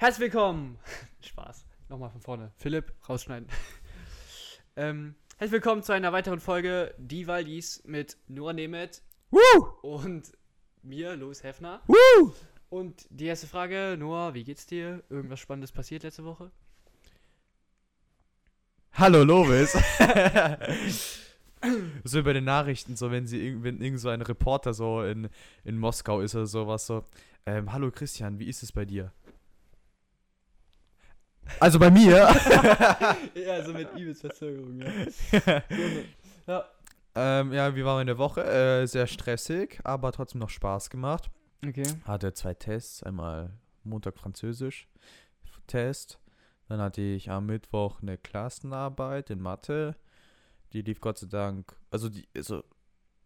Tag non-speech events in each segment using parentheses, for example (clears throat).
Herzlich willkommen. (laughs) Spaß. Nochmal von vorne. Philipp, rausschneiden. (laughs) ähm, herzlich willkommen zu einer weiteren Folge Die Waldis mit Nora Nemeth Woo! und mir, Louis Hefner. Woo! Und die erste Frage, Noah, wie geht's dir? Irgendwas Spannendes passiert letzte Woche? Hallo Lovis. (laughs) so über den Nachrichten, so wenn sie irg- wenn irgend so ein Reporter so in, in Moskau ist oder sowas so. Ähm, hallo Christian, wie ist es bei dir? Also bei mir. (laughs) ja, so mit übelst Verzögerung, ja. ja. ähm, ja, wie war meine Woche? Äh, sehr stressig, aber trotzdem noch Spaß gemacht. Okay. Hatte zwei Tests, einmal Montag Französisch Test, dann hatte ich am Mittwoch eine Klassenarbeit in Mathe. Die lief Gott sei Dank, also die, also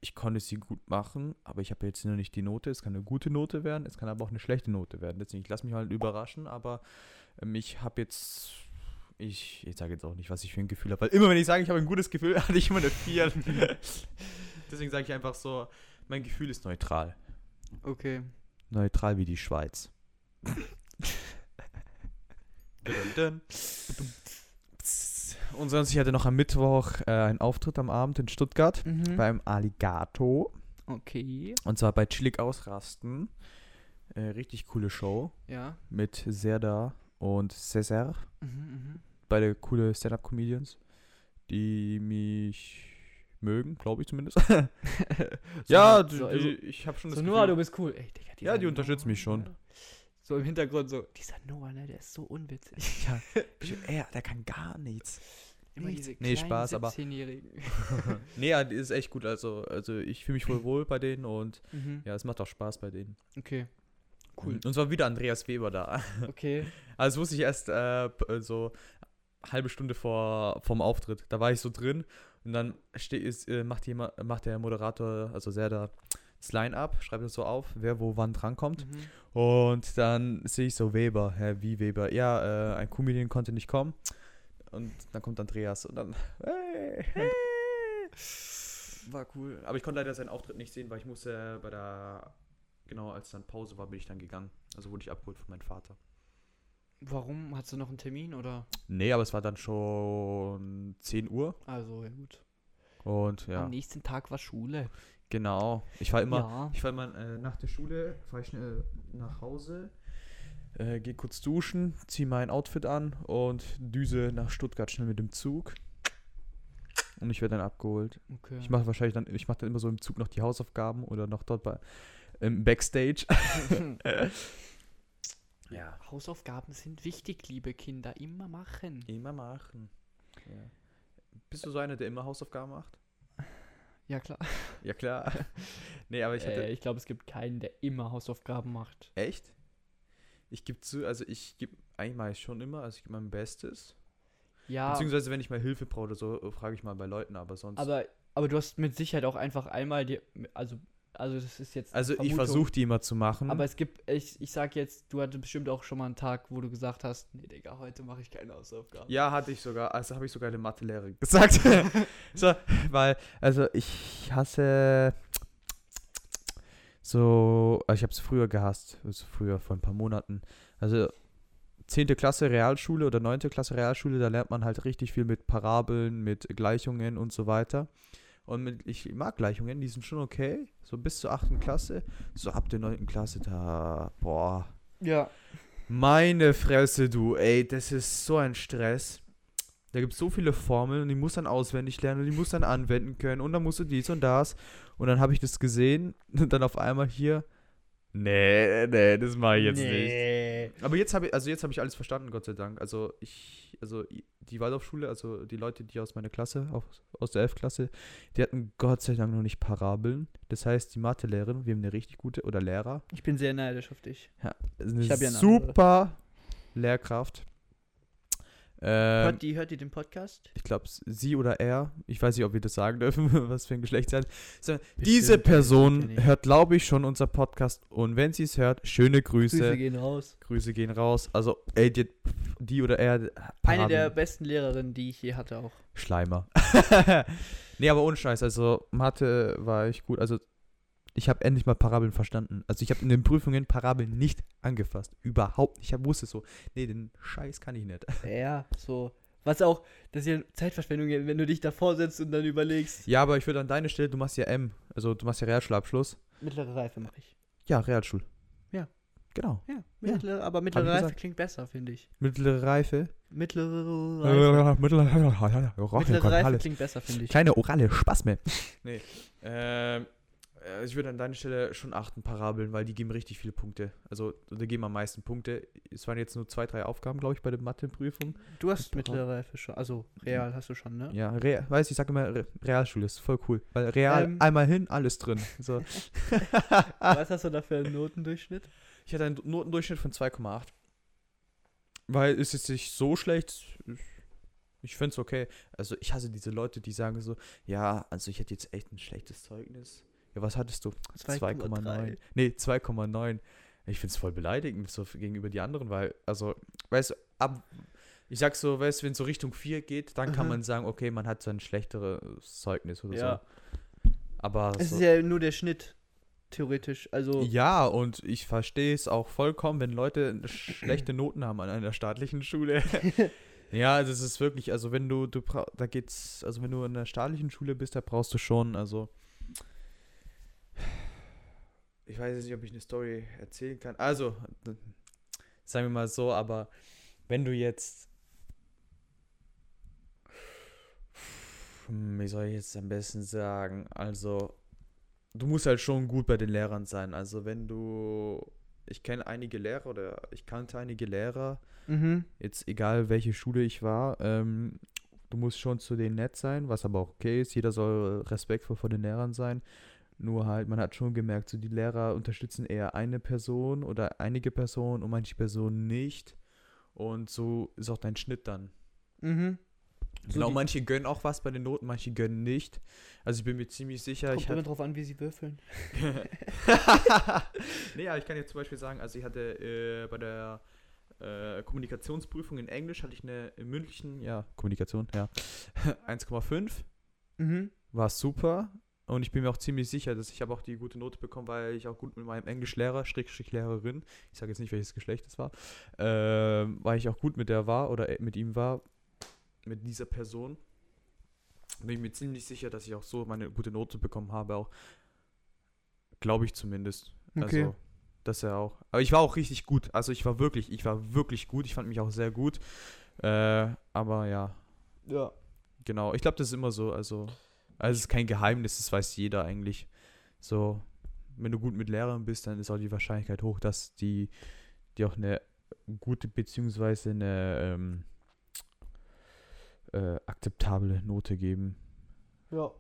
ich konnte sie gut machen, aber ich habe jetzt nur nicht die Note. Es kann eine gute Note werden, es kann aber auch eine schlechte Note werden. Deswegen, ich lasse mich halt überraschen, aber ich habe jetzt, ich, ich sage jetzt auch nicht, was ich für ein Gefühl habe, weil immer wenn ich sage, ich habe ein gutes Gefühl, (laughs) hatte ich immer eine 4. (laughs) Deswegen sage ich einfach so, mein Gefühl ist neutral. Okay. Neutral wie die Schweiz. Und sonst, ich hatte noch am Mittwoch äh, einen Auftritt am Abend in Stuttgart Mhm. beim Alligato. Okay. Und zwar bei Chillig Ausrasten. Äh, richtig coole Show Ja. mit Serda und Cesar. Mhm, mhm. Beide coole Stand-Up-Comedians, die mich mögen, glaube ich zumindest. (laughs) (laughs) ja, so, so, also, ich habe schon so das Noah, du Gefühl. bist cool. Ey, Digga, Ja, die unterstützen mich Noah, schon. ne? So im Hintergrund so, dieser Noah, ne, der ist so unwitzig. Ja, (laughs) er, der kann gar nichts. Immer diese Nee, Spaß, aber- 17-Jährigen. nee, ja, die ist echt gut. Also, also ich fühle mich voll wohl bei denen und Mhm. ja, es macht auch Spaß bei denen. Okay. Cool. Und zwar wieder Andreas Weber da. (laughs) Okay. Also das wusste ich erst äh, p- so halbe Stunde vor vom Auftritt. Da war ich so drin und dann ist, äh, macht, jemand, macht der Moderator, also sehr da, das Line-Up, schreibt es so auf, wer wo wann drankommt. Mhm. Und dann sehe ich so Weber, hä, wie Weber? Ja, äh, ein Comedian konnte nicht kommen. Und dann kommt Andreas und dann, hey, hey. War cool. Aber ich konnte leider seinen Auftritt nicht sehen, weil ich musste bei der, genau als dann Pause war, bin ich dann gegangen. Also wurde ich abgeholt von meinem Vater. Warum? Hast du noch einen Termin oder? Nee, aber es war dann schon 10 Uhr. Also, ja gut. Und ja, Am nächsten Tag war Schule. genau. Ich war immer, Ja. ich war immer äh, nach der Schule, fahre ich schnell nach Hause, äh, gehe kurz duschen, ziehe mein Outfit an und düse nach Stuttgart schnell mit dem Zug. Und ich werde dann abgeholt. Okay. Ich mache wahrscheinlich dann, ich mache dann immer so im Zug noch die Hausaufgaben oder noch dort bei im Backstage. (laughs) (laughs) ja. Hausaufgaben sind wichtig, liebe Kinder. Immer machen. Immer machen. Ja. Bist du so einer, der immer Hausaufgaben macht? Ja, klar. Ja klar. (laughs) nee, aber ich hatte äh, ich glaube, es gibt keinen, der immer Hausaufgaben macht. echt. Ich gebe zu, also ich gebe eigentlich schon immer, also ich gebe mein Bestes. Ja, Beziehungsweise wenn ich mal Hilfe brauche oder so, frage ich mal bei Leuten, aber sonst. aber, aber du hast mit Sicherheit auch einfach einmal die. Also, also das ist jetzt. also ich Vermutung. versuche die immer zu machen. Aber es gibt, ich, ich sag jetzt, du hattest bestimmt auch schon mal einen Tag, wo du gesagt hast, nee, Digga, heute mache ich keine Hausaufgaben. Ja, hatte ich sogar. Also habe ich sogar der Mathelehrerin gesagt. (laughs) so, weil, also ich hasse so, also ich habe es früher gehasst, also früher vor ein paar Monaten. Also 10. Klasse Realschule oder 9. Klasse Realschule, da lernt man halt richtig viel mit Parabeln, mit Gleichungen und so weiter. Und mit, ich mag Gleichungen, die sind schon okay, so bis zur 8. Klasse. So ab der 9. Klasse, da, boah, Ja. meine Fresse, du, ey, das ist so ein Stress. Da gibt es so viele Formeln und die muss dann auswendig lernen und die muss dann anwenden können und dann musst du dies und das. Und dann habe ich das gesehen und dann auf einmal hier. Nee, nee, das mache ich jetzt nicht. nee. Aber jetzt habe ich, also jetzt habe ich alles verstanden, Gott sei Dank. Also ich, also die Waldorfschule, also die Leute, die aus meiner Klasse, aus, aus der 11. Klasse, die hatten Gott sei Dank noch nicht Parabeln. Das heißt, die Mathelehrerin, wir haben eine richtig gute, oder Lehrer, Ich bin sehr neidisch auf dich. ist eine Ich hab ja eine andere. super Lehrkraft. Ähm, Hört, die, hört die den Podcast? ich glaube, sie oder er, ich weiß nicht, ob wir das sagen dürfen, (laughs) was für ein Geschlecht sie hat. So, diese Person hört, glaube ich, schon unser Podcast und wenn sie es hört, schöne Grüße. Grüße Grüße, gehen raus. gehen raus. Also, ey, die, die oder er. Eine Paraden- der besten Lehrerinnen, die ich je hatte auch. Schleimer. (laughs) nee, aber ohne Scheiß. Also, Mathe war ich gut. Also, ich habe endlich mal Parabeln verstanden. Also ich habe in den Prüfungen Parabeln nicht angefasst. Überhaupt nicht. Ich wusste so, nee, den Scheiß kann ich nicht. Ja, so. Was auch, das ist ja Zeitverschwendung, wenn du dich davor setzt und dann überlegst. Ja, aber ich würde an deiner Stelle, du machst ja M. Also du machst ja Realschulabschluss. Mittlere Reife mache ich. Ja, Realschul. Ja. Genau. Ja, mittlere, aber mittlere Reife gesagt. klingt besser, finde ich. Mittlere Reife. Mittlere Reife. Mittlere Reife klingt besser, finde ich. Kleine orale Spaß mehr. Nee. Ähm, äh, ich würde an deiner Stelle schon achten, Parabeln, weil die geben richtig viele Punkte. Also, die geben am meisten Punkte. Es waren jetzt nur zwei, drei Aufgaben, glaube ich, bei der Matheprüfung. Du hast mittlere Reife schon. Also, real hast du schon, ne? Ja, Re weiß ich, sage immer, Re Realschule ist voll cool. Weil Real, Ähm. einmal hin, alles drin. So. (laughs) (laughs) Was hast du da für einen Notendurchschnitt? Ich hatte einen Notendurchschnitt von 2,8. Weil es ist nicht so schlecht. Ich finde es okay. Also ich hasse diese Leute, die sagen so, ja, also ich hätte jetzt echt ein schlechtes Zeugnis. Ja, was hattest du? 2,9. Nee, 2,9. Ich finde es voll beleidigend so gegenüber die anderen, weil, also, weißt du, ab, ich sag so, weißt du, wenn es so Richtung 4 geht, dann kann Mhm. man sagen, okay, man hat so ein schlechteres Zeugnis oder Ja. so. Aber Es so, ist ja nur der Schnitt, theoretisch. Also, ja, und ich verstehe es auch vollkommen, wenn Leute schlechte (clears throat) Noten haben an einer staatlichen Schule. (laughs) (laughs) ja, also es ist wirklich, also wenn du, du da geht's, also wenn du in einer staatlichen Schule bist, da brauchst du schon, also ich weiß jetzt nicht, ob ich eine Story erzählen kann. Also, sagen wir mal so, aber wenn du jetzt wie soll ich jetzt am besten sagen? Also, du musst halt schon gut bei den Lehrern sein. Also, wenn du, ich kenne einige Lehrer oder ich kannte einige Lehrer, mhm. jetzt egal welche Schule ich war, ähm, du musst schon zu denen nett sein, was aber auch okay ist. Jeder soll respektvoll vor den Lehrern sein. Nur halt, man hat schon gemerkt, so die Lehrer unterstützen eher eine Person oder einige Personen und manche Personen nicht. Und so ist auch dein Schnitt dann. Mhm. So genau, manche gönnen auch was bei den Noten, manche gönnen nicht. Also ich bin mir ziemlich sicher, Kommt ich immer drauf an, wie sie würfeln. (laughs) nee, aber ich kann jetzt zum Beispiel sagen, also ich hatte äh, bei der äh, Kommunikationsprüfung in Englisch hatte ich eine im mündlichen, ja, Kommunikation, ja, (laughs) 1,5. Mhm. War super. Und ich bin mir auch ziemlich sicher, dass ich habe auch die gute Note bekommen, weil ich auch gut mit meinem Englischlehrer, Schrägstrich Lehrerin, ich sage jetzt nicht, welches Geschlecht es war, ähm, weil ich auch gut mit der war oder äh, mit ihm war, mit dieser Person. Bin ich mir ziemlich sicher, dass ich auch so meine gute Note bekommen habe, auch glaube ich zumindest. Okay. Also, dass er auch. Aber ich war auch richtig gut. Also ich war wirklich, ich war wirklich gut. Ich fand mich auch sehr gut. Äh, aber ja, Ja. Genau, ich glaube, das ist immer so. Also, also es ist kein Geheimnis, das weiß jeder eigentlich. So, wenn du gut mit Lehrern bist, dann ist auch die Wahrscheinlichkeit hoch, dass die, die auch eine gute beziehungsweise eine ähm, äh, akzeptable Note geben. Ja.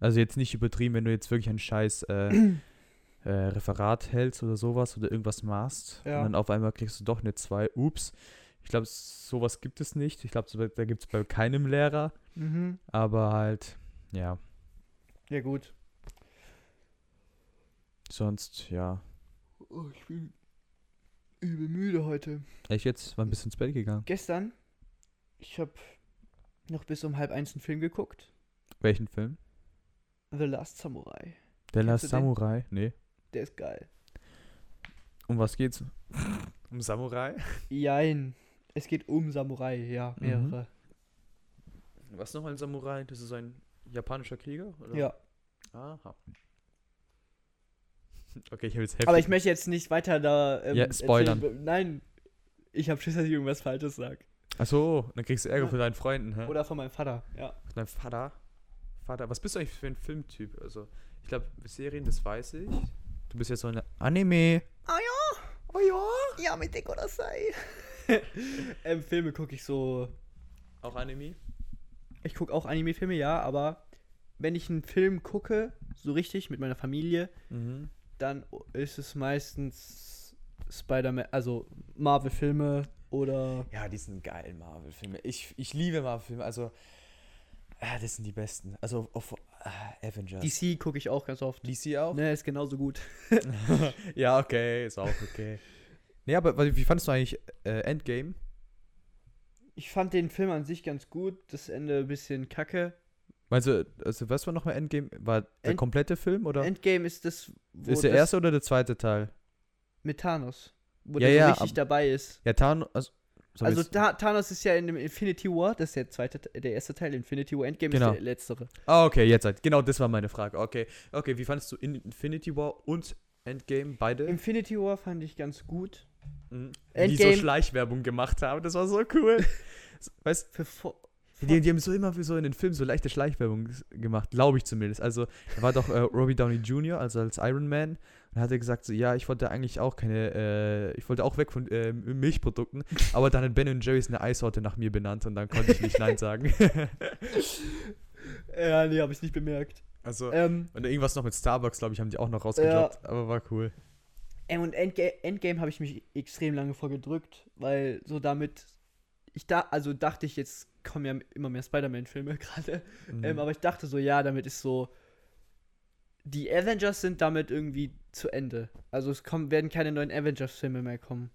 Also jetzt nicht übertrieben, wenn du jetzt wirklich ein scheiß äh, (clears throat) äh, Referat hältst oder sowas oder irgendwas machst Ja. und dann auf einmal kriegst du doch eine 2. Ups. Ich glaube, sowas gibt es nicht. Ich glaube, da gibt es bei keinem Lehrer. Mhm. Aber halt, ja, Ja, gut. sonst, ja. Oh, ich bin übel müde heute. Ich jetzt war ein bisschen ins Bett gegangen. Gestern, ich habe noch bis um halb eins einen Film geguckt. Welchen Film? The Last Samurai. Der Kennst Last du den? Samurai? Nee. Der ist geil. Um was geht's? um Samurai? Jein. Es geht um Samurai, ja, Mhm. mehrere. Was nochmal ein Samurai? Das ist ein japanischer Krieger? Oder? Ja. Aha. (laughs) Okay, ich habe jetzt heftig. Aber ich möchte jetzt nicht weiter da. ähm, Ja, spoilern. erzählen. Nein. Ich habe Schiss, dass ich irgendwas Falsches sage. Achso, dann kriegst du Ärger Ja. von deinen Freunden, hä? Oder von meinem Vater, ja. Von deinem Vater? Vater, was bist du eigentlich für ein Filmtyp? Also, ich glaube, Serien, das weiß ich. Du bist ja so eine Anime. Ah ja. Oh ja. Ja, mit oder sei. (laughs) ähm, Filme gucke ich so. Auch Anime? Ich gucke auch Anime-Filme, ja, aber wenn ich einen Film gucke, so richtig mit meiner Familie, Mhm. dann ist es meistens Spider-Man, also Marvel-Filme oder. Ja, die sind geil, Marvel-Filme. Ich, ich liebe Marvel-Filme. Also, ah, das sind die besten. Also, auf ah, Avengers. DC gucke ich auch ganz oft. DC auch? Ne, ist genauso gut. (laughs) ja, okay, ist auch okay. nee, aber wie fandest du eigentlich äh, Endgame? Ich fand den Film an sich ganz gut, das Ende ein bisschen kacke. Meinst du, also was war nochmal Endgame? War der End- komplette Film oder? Endgame ist das, wo ist der das erste oder der zweite Teil? mit Thanos. Wo Ja, der ja, richtig ab- dabei ist. Ja, Thanos. Also, Also Tha Thanos ist ja in dem Infinity War, das ist der zweite, der erste Teil. Infinity War Endgame Genau. ist der letztere. Ah, okay, jetzt halt. Genau, das war meine Frage. Okay, okay, wie fandest du In- Infinity War und Endgame beide? Infinity War fand ich ganz gut. Die so Endgame- Schleichwerbung gemacht haben, das war so cool. (laughs) weißt Fo- Die, die haben so immer für so in den Filmen so leichte Schleichwerbung gemacht, glaube ich zumindest. Also, da war doch äh, Robbie Downey Jr., also als Iron Man, und hat er gesagt, so, ja, ich wollte eigentlich auch keine, äh, ich wollte auch weg von äh, Milchprodukten, (laughs) aber dann hat Ben Jerry's eine Eissorte nach mir benannt und dann konnte ich nicht Nein sagen. (laughs) Ja, nee, habe ich nicht bemerkt. also, Ähm, und irgendwas noch mit Starbucks, glaube ich, haben die auch noch rausgedroppt, aber war cool. Und Endga Endgame habe ich mich extrem lange vorgedrückt, weil so damit. Ich da, also dachte ich, jetzt kommen ja immer mehr Spider-Man-Filme (laughs) gerade. Mhm. Ähm, aber ich dachte so, ja, damit ist so. Die Avengers sind damit irgendwie zu Ende. Also es kommen, werden keine neuen Avengers-Filme mehr kommen.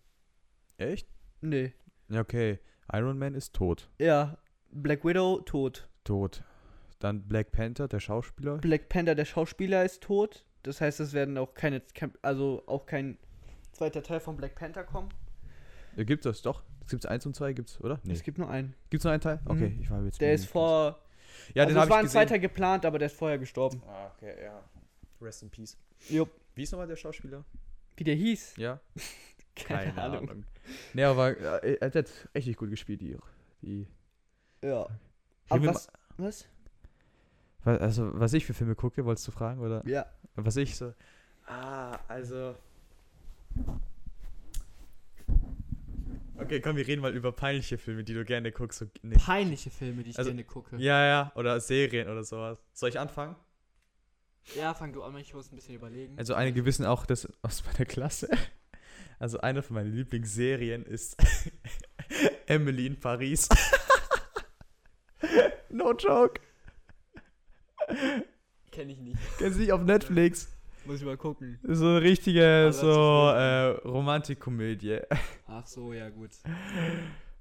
Echt? Nee. Ja, okay. Iron Man ist tot. Ja. Black Widow tot. Tot. Dann Black Panther, der Schauspieler. Black Panther, der Schauspieler, ist tot. Das heißt, es werden auch keine, kein- also auch kein zweiter Teil von Black Panther kommen. Äh, Gibt es doch. Gibt es eins und zwei, gibt's, oder? Nee. Es gibt nur einen. Gibt es noch einen Teil? Okay, Mhm. ich war jetzt. Der ist vor. Ja, also den es war ich ein zweiter geplant, aber der ist vorher gestorben. Ah, okay, ja. Rest in Peace. Jupp. Wie ist nochmal der Schauspieler? Wie der hieß? Ja? (laughs) Keine, Ahnung. Nee, aber äh, er hat echt nicht gut gespielt, die. die Ja. Aber was? Was? Also, was ich für Filme gucke, wolltest du fragen, oder? Ja. Was ich so. Ah, also. Okay, komm, wir reden mal über peinliche Filme, die du gerne guckst. So, nee. Peinliche Filme, die ich Also- gerne gucke. Ja, ja, oder Serien oder sowas. Soll ich anfangen? Ja, fang du an, ich muss ein bisschen überlegen. Also einige wissen auch das aus meiner Klasse. (laughs) Also eine von meinen Lieblingsserien ist (laughs) Emily in Paris. (laughs) no joke. (laughs) Kenne ich nicht. Kennst du nicht auf Netflix? Muss ich mal gucken. So eine richtige sich so äh, Romantikkomödie. Ach so, ja gut.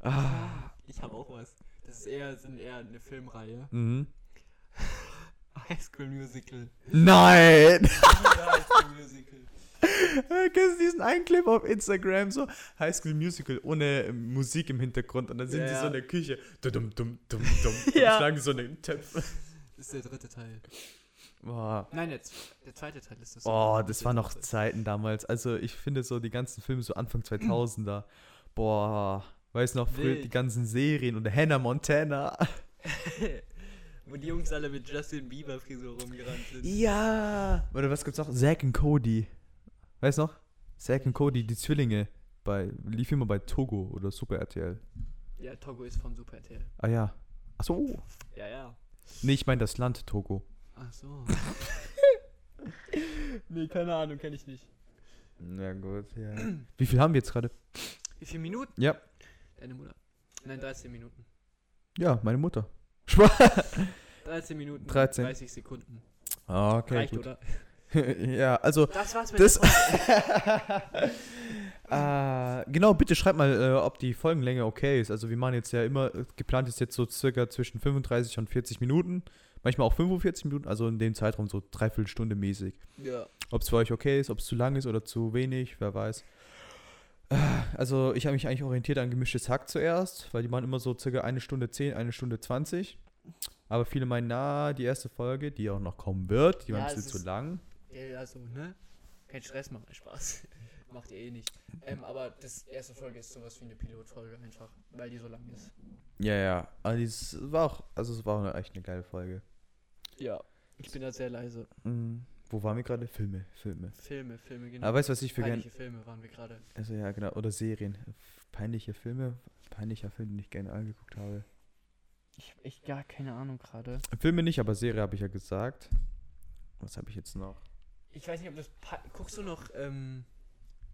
Ah. Ich habe auch was. Das ist eher, sind eher eine Filmreihe. Mhm. (laughs) High School Musical. Nein! (laughs) High School Musical. Kennst du diesen einen Clip auf Instagram, so High School Musical ohne ähm, Musik im Hintergrund und dann sind Ja, die so ja. in der Küche. Dum, dum, dum, dum, Ja. Und schlagen so eine Töpfe. Das ist der dritte Teil. Boah. Nein, der, der zweite Teil ist das. Oh, das waren noch Zeiten damals. Also ich finde so die ganzen Filme so Anfang 2000er. Boah, weiß noch früher Wild. die ganzen Serien und Hannah Montana. (laughs) Wo die Jungs alle mit Justin Bieber Frisur rumgerannt sind. Ja. Oder was gibt's noch? Zack und Cody. Weißt du noch? Zack und Cody, die Zwillinge. Bei, lief immer bei Togo oder Super RTL. Ja, Togo ist von Super RTL. Ah ja. Ach so. Ja, ja. Nee, ich meine das Land Togo. Ach so. (laughs) nee, keine Ahnung, kenne ich nicht. Na gut, ja. (clears throat) Wie viel haben wir jetzt gerade? Wie viele Minuten? Ja. Deine Mutter. Nein, 13 Minuten. Ja, meine Mutter. (laughs) 13 Minuten. 13. 30 Sekunden. Ah, okay, Reicht, gut. oder? (laughs) ja, also Das war's mit Das-. Äh, genau, bitte schreibt mal, äh, ob die Folgenlänge okay ist. Also wir machen jetzt ja immer, geplant ist jetzt so circa zwischen 35 und 40 Minuten. Manchmal auch 45 Minuten, also in dem Zeitraum so dreiviertel Stunde mäßig. Ja. Ob es für euch okay ist, ob es zu lang ist oder zu wenig, wer weiß. Äh, Also ich habe mich eigentlich orientiert an gemischtes Hack zuerst, weil die machen immer so circa eine Stunde 10, eine Stunde 20. Aber viele meinen, na, die erste Folge, die auch noch kommen wird, die war Ja, ein bisschen zu lang. Ja, also, ne? Kein Stress machen, Spaß. Macht ihr eh nicht. Ähm, aber das erste Folge ist sowas wie eine Pilotfolge einfach, weil die so lang ist. Ja, ja. Aber es war auch, also es war auch echt eine geile Folge. Ja. Ich bin da sehr leise. Mhm. Wo waren wir gerade? Filme, Filme. Filme, Filme, genau. Aber weißt du, was ich für gerne. Peinliche Filme waren wir gerade. Also ja, genau. Oder Serien. Peinliche Filme. Peinlicher Film, den ich gerne angeguckt habe. Ich hab echt gar keine Ahnung gerade. Filme nicht, aber Serie habe ich ja gesagt. Was habe ich jetzt noch? Ich weiß nicht, ob das. Guckst du noch ähm,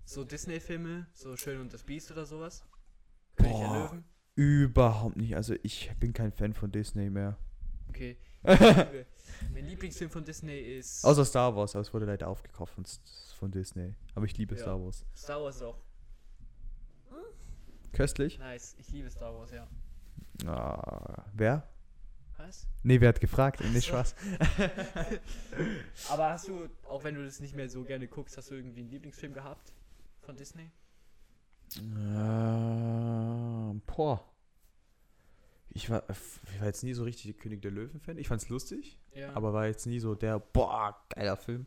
so Disney-Filme, so Schön und das Biest oder sowas? König der Boah. Löwen? Überhaupt nicht. Also ich bin kein Fan von Disney mehr. Okay. (laughs) mein Lieblingsfilm von Disney ist. Außer Star Wars, aber es wurde leider aufgekauft von, von Disney. Aber ich liebe Ja. Star Wars. Star Wars auch Köstlich? nice. Ich liebe Star Wars, ja. Ah, wer? Was? Nee, wer hat gefragt? Nicht Spaß. (laughs) Aber hast du, auch wenn du das nicht mehr so gerne guckst, hast du irgendwie einen Lieblingsfilm gehabt von Disney? Äh, boah. Ich war, ich war jetzt nie so richtig König der Löwen-Fan. Ich fand's lustig, Ja. aber war jetzt nie so der, boah, geiler Film.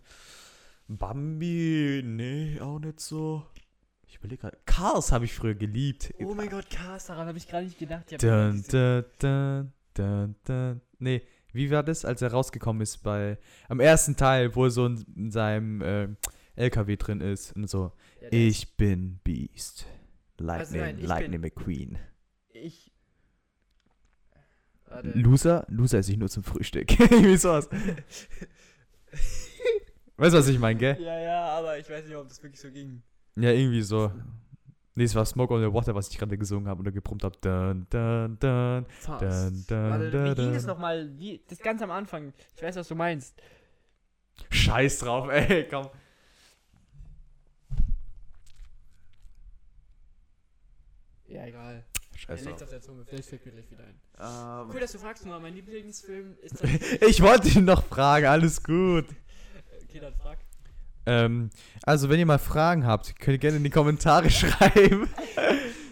Bambi, nee, auch nicht so. Ich überlege gerade. Cars habe ich früher geliebt. oh mein Gott, Cars, daran habe ich gar nicht gedacht. Ich Dun, dun, dun, dun, dun. Nee, wie war das, als er rausgekommen ist bei, am ersten Teil, wo er so in, in seinem äh, LKW drin ist und so, Ja, ist- ich bin Beast. Lightning, Also nein, Lightning McQueen. Ich. Warte. Loser? Loser esse ich nur zum Frühstück. (laughs) Wie sowas. Weißt du, was ich meine, gell? Ja, ja, aber ich weiß nicht, ob das wirklich so ging. Ja, irgendwie so. Nee, es war Smoke on the Water, was ich gerade gesungen habe oder gebrummt habe. Dun, dun, dun. Fast. Dun, dun, Warte, dun, wie ging dun. das nochmal? Das ganz am Anfang. Ich weiß, was du meinst. Scheiß drauf, ey, komm. Ja, egal. Scheiß liegt drauf. auf der Zunge. Vielleicht fällt mir gleich wieder ein. Ähm, Cool, dass du fragst, nur mein Lieblingsfilm ist. (laughs) ich wollte ihn noch fragen, alles gut. okay, dann frag. Ähm, also, wenn ihr mal Fragen habt, könnt ihr gerne in die Kommentare (laughs) schreiben.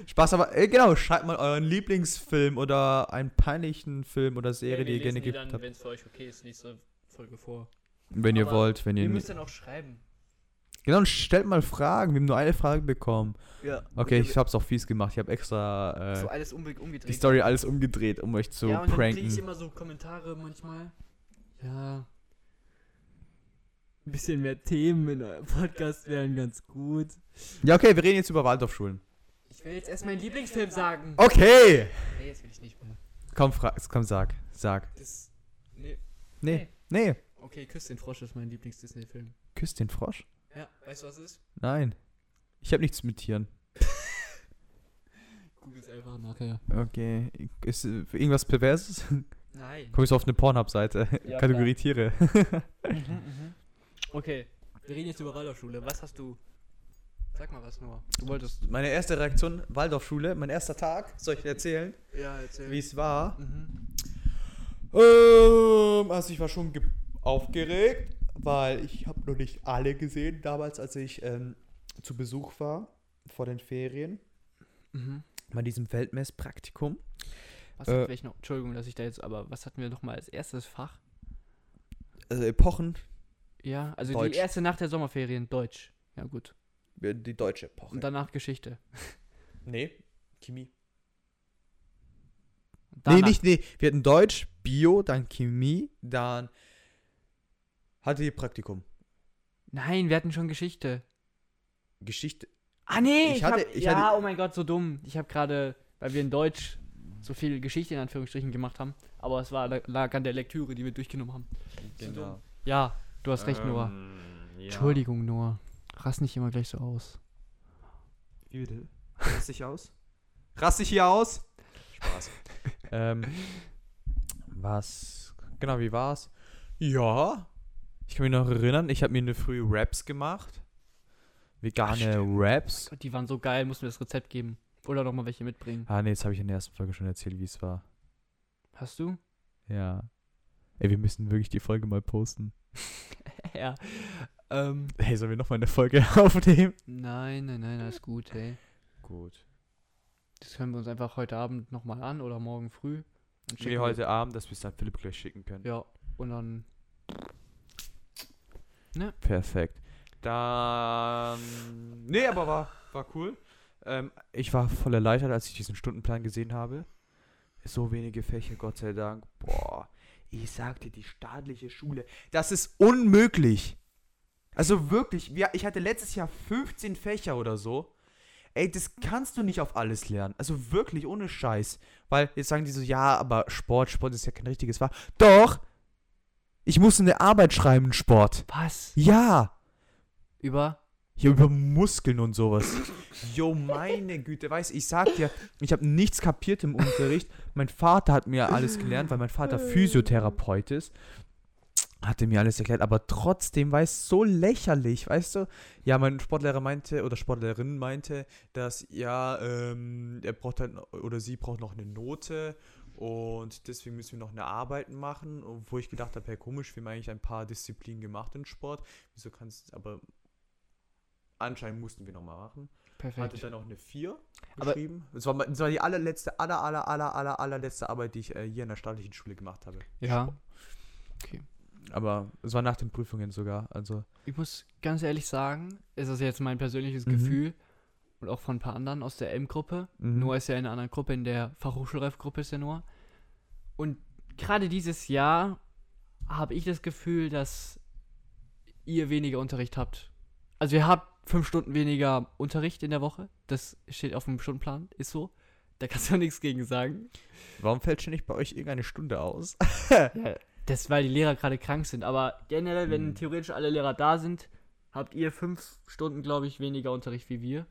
Spaß, aber äh, genau, schreibt mal euren Lieblingsfilm oder einen peinlichen Film oder Serie, die ihr gerne habt. Wenn es für euch okay ist, nächste Folge vor. Wenn ihr aber wollt, wenn ihr. Ihr müsst dann auch schreiben. Genau, und stellt mal Fragen. Wir haben nur eine Frage bekommen. Ja. Okay, ich hab's auch fies gemacht. Ich habe extra So äh, alles umge umgedreht. die Story alles umgedreht, um euch zu ja, und dann kriege ich pranken. immer so Kommentare manchmal. Ja. Ein bisschen mehr Themen in eurem Podcast wären ganz gut. Ja, okay, wir reden jetzt über Waldorfschulen. Ich will jetzt erst meinen Lieblingsfilm sagen. Okay! Nee, jetzt will ich nicht mehr. Komm, fra komm, sag. Sag. Das. Nee. Nee, nee. Okay, Küss den Frosch ist mein Lieblings-Disney-Film. Küss den Frosch? Ja, weißt du, was es ist? Nein. Ich habe nichts mit Tieren. (laughs) Google es einfach nachher. Okay. Ist äh, irgendwas Perverses? Nein. Komm ich so auf eine Pornhub-Seite. Ja, (laughs) Kategorie Tiere. Okay, wir reden jetzt über Waldorfschule. Was hast du. Sag mal was nur. Du wolltest. Meine erste Reaktion, Waldorfschule, mein erster Tag. Soll ich dir erzählen, Ja, erzähl. wie es war? Mhm. Ähm, also ich war schon ge- aufgeregt, weil ich habe noch nicht alle gesehen, damals als ich ähm, zu Besuch war, vor den Ferien, Mhm. bei diesem Weltmesspraktikum. Was Äh, wir noch? Entschuldigung, dass ich da jetzt, aber was hatten wir noch mal als erstes Fach? Also Epochen, Ja, also Deutsch. die erste Nacht der Sommerferien, Deutsch. Ja, gut. die deutsche Epoche. Und danach Geschichte. nee, Chemie. Und Nee, danach- nicht, nee, wir hatten Deutsch, Bio, dann Chemie, dann hatte ich Praktikum. Nein, wir hatten schon Geschichte. Geschichte. Ah, nee, Ich ich, hatte- hab, ich ja, hatte- oh mein Gott, so dumm. Ich habe gerade, weil wir in Deutsch so viel Geschichte in Anführungsstrichen gemacht haben, aber es war lag an der Lektüre, die wir durchgenommen haben. Genau. Ja, du hast recht, Noah. Ähm, ja. Entschuldigung, Noah. Rass nicht immer gleich so aus. Bitte? Rass dich aus? Rass dich hier aus? Spaß. (laughs) ähm, was? Genau, wie war's? Ja. Ich kann mich noch erinnern, ich habe mir eine frühe Raps gemacht. Vegane stimmt. Raps. Gott, die waren so geil, mussten wir das Rezept geben. Oder noch mal welche mitbringen. Ah, nee, jetzt habe ich in der ersten Folge schon erzählt, wie es war. Hast du? Ja. Ey, wir müssen wirklich die Folge mal posten. (laughs) ja. Ähm, Hey, sollen wir nochmal eine Folge (laughs) aufnehmen? nein, nein, nein, alles gut, ey. Gut. Das können wir uns einfach heute Abend nochmal an oder morgen früh. Nee, schicken wir- heute Abend, dass wir es dann Philipp gleich schicken können. Ja, und dann. Perfekt. Dann. Nee, aber war, war cool. Ähm, ich war voll erleichtert, als ich diesen Stundenplan gesehen habe. So wenige Fächer, Gott sei Dank. Boah, ich sagte, die staatliche Schule, das ist unmöglich. Also wirklich, wir, ich hatte letztes Jahr 15 Fächer oder so. Ey, das kannst du nicht auf alles lernen. Also wirklich, ohne Scheiß. Weil jetzt sagen die so, ja, aber Sport, Sport ist ja kein richtiges Fach. Doch! Ich musste eine Arbeit schreiben, in Sport. Was? Ja! Über? Hier über Muskeln und sowas. Jo, meine Güte, weißt ich sag dir, ich habe nichts kapiert im Unterricht. Mein Vater hat mir alles gelernt, weil mein Vater Physiotherapeut ist. Hatte mir alles erklärt, aber trotzdem war es so lächerlich, weißt du? Ja, mein Sportlehrer meinte, oder Sportlehrerin meinte, dass, ja, ähm, er braucht halt, oder sie braucht noch eine Note Und deswegen müssen wir noch eine Arbeit machen, wo ich gedacht habe, hey, komisch, wir haben eigentlich ein paar Disziplinen gemacht in Sport. Wieso kannst du, aber anscheinend mussten wir nochmal machen. Hatte Perfekt. dann auch eine 4 Aber- geschrieben. Das war, das war die allerletzte, aller, aller, aller, aller, allerletzte Arbeit, die ich äh, hier in der staatlichen Schule gemacht habe. Ja. Aber es war nach den Prüfungen sogar, also. Ich muss ganz ehrlich sagen, ist das jetzt mein persönliches Mhm. Gefühl und auch von ein paar anderen aus der M-Gruppe. mhm. Noah ist ja in einer anderen Gruppe, in der Fachhochschulreif-Gruppe ist ja Noah. Und gerade dieses Jahr habe ich das Gefühl, dass ihr weniger Unterricht habt. Also ihr habt fünf Stunden weniger Unterricht in der Woche. Das steht auf dem Stundenplan, ist so. Da kannst du auch nichts gegen sagen. Warum fällt ständig bei euch irgendeine Stunde aus? (laughs) Ja, das ist, weil die Lehrer gerade krank sind. Aber generell, wenn Mhm. theoretisch alle Lehrer da sind, habt ihr fünf Stunden, glaube ich, weniger Unterricht wie wir.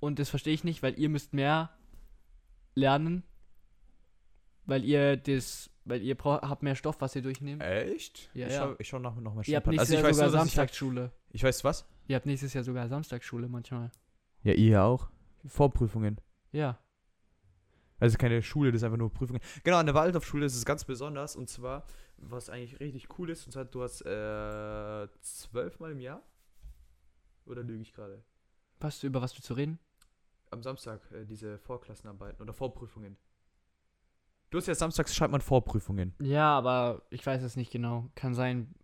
Und das verstehe ich nicht, weil ihr müsst mehr lernen. Weil ihr das, weil ihr habt mehr Stoff, was ihr durchnehmt. Echt? Ja, ich ja. Schau, ich schau nach, noch mal ihr habt nächstes Also ich Jahr weiß sogar nur, dass ich, Samstagsschule. ich weiß was? Ihr habt nächstes Jahr sogar Samstagsschule manchmal. Ja, ihr auch. Vorprüfungen. Ja. Also keine Schule, das ist einfach nur Prüfungen. Genau, an der Waldorfschule ist es ganz besonders. Und zwar, was eigentlich richtig cool ist, und zwar, du hast äh, zwölfmal im Jahr. Oder lüge ich gerade? Was, über was willst du reden? Am Samstag äh, diese Vorklassenarbeiten oder Vorprüfungen. Du hast ja samstags schreibt man Vorprüfungen. Ja, aber ich weiß es nicht genau. Kann sein,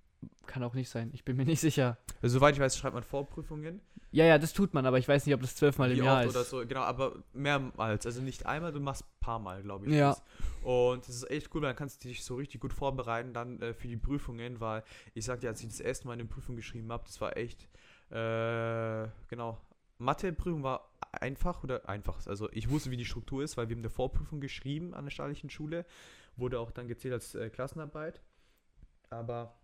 kann auch nicht sein. Ich bin mir nicht sicher. Also soweit ich weiß, schreibt man Vorprüfungen. Ja, ja, das tut man, aber ich weiß nicht, ob das zwölfmal im Jahr oft ist. oder so, genau, aber mehrmals. Also nicht einmal, du machst ein paar Mal, glaube ich. Ja. das. Und das ist echt cool, weil dann kannst du dich so richtig gut vorbereiten dann äh, für die Prüfungen, weil ich sag dir, als ich das erste Mal eine Prüfung geschrieben habe, das war echt, äh, genau, Matheprüfung war einfach oder einfach. Also ich wusste, wie die Struktur ist, weil wir haben eine Vorprüfung geschrieben an der staatlichen Schule, wurde auch dann gezählt als äh, Klassenarbeit. Aber,